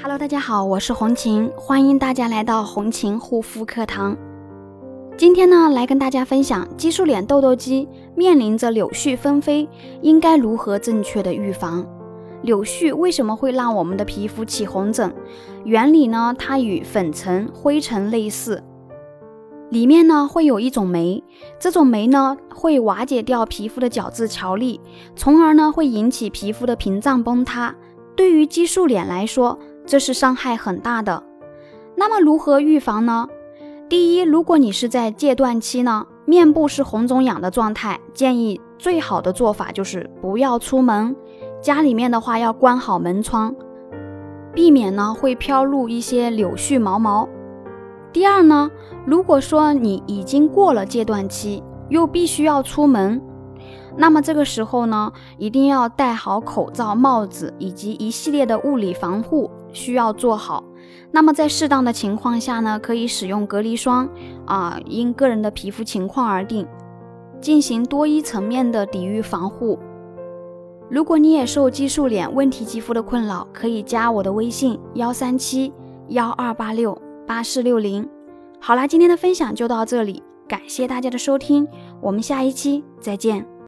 Hello，大家好，我是红琴，欢迎大家来到红琴护肤课堂。今天呢，来跟大家分享激素脸痘痘肌面临着柳絮纷飞，应该如何正确的预防？柳絮为什么会让我们的皮肤起红疹？原理呢，它与粉尘、灰尘类似，里面呢会有一种酶，这种酶呢会瓦解掉皮肤的角质桥粒，从而呢会引起皮肤的屏障崩塌。对于激素脸来说，这是伤害很大的。那么如何预防呢？第一，如果你是在戒断期呢，面部是红肿痒的状态，建议最好的做法就是不要出门，家里面的话要关好门窗，避免呢会飘入一些柳絮毛毛。第二呢，如果说你已经过了戒断期，又必须要出门，那么这个时候呢，一定要戴好口罩、帽子以及一系列的物理防护。需要做好。那么在适当的情况下呢，可以使用隔离霜啊，因个人的皮肤情况而定，进行多一层面的抵御防护。如果你也受激素脸问题肌肤的困扰，可以加我的微信幺三七幺二八六八四六零。好啦，今天的分享就到这里，感谢大家的收听，我们下一期再见。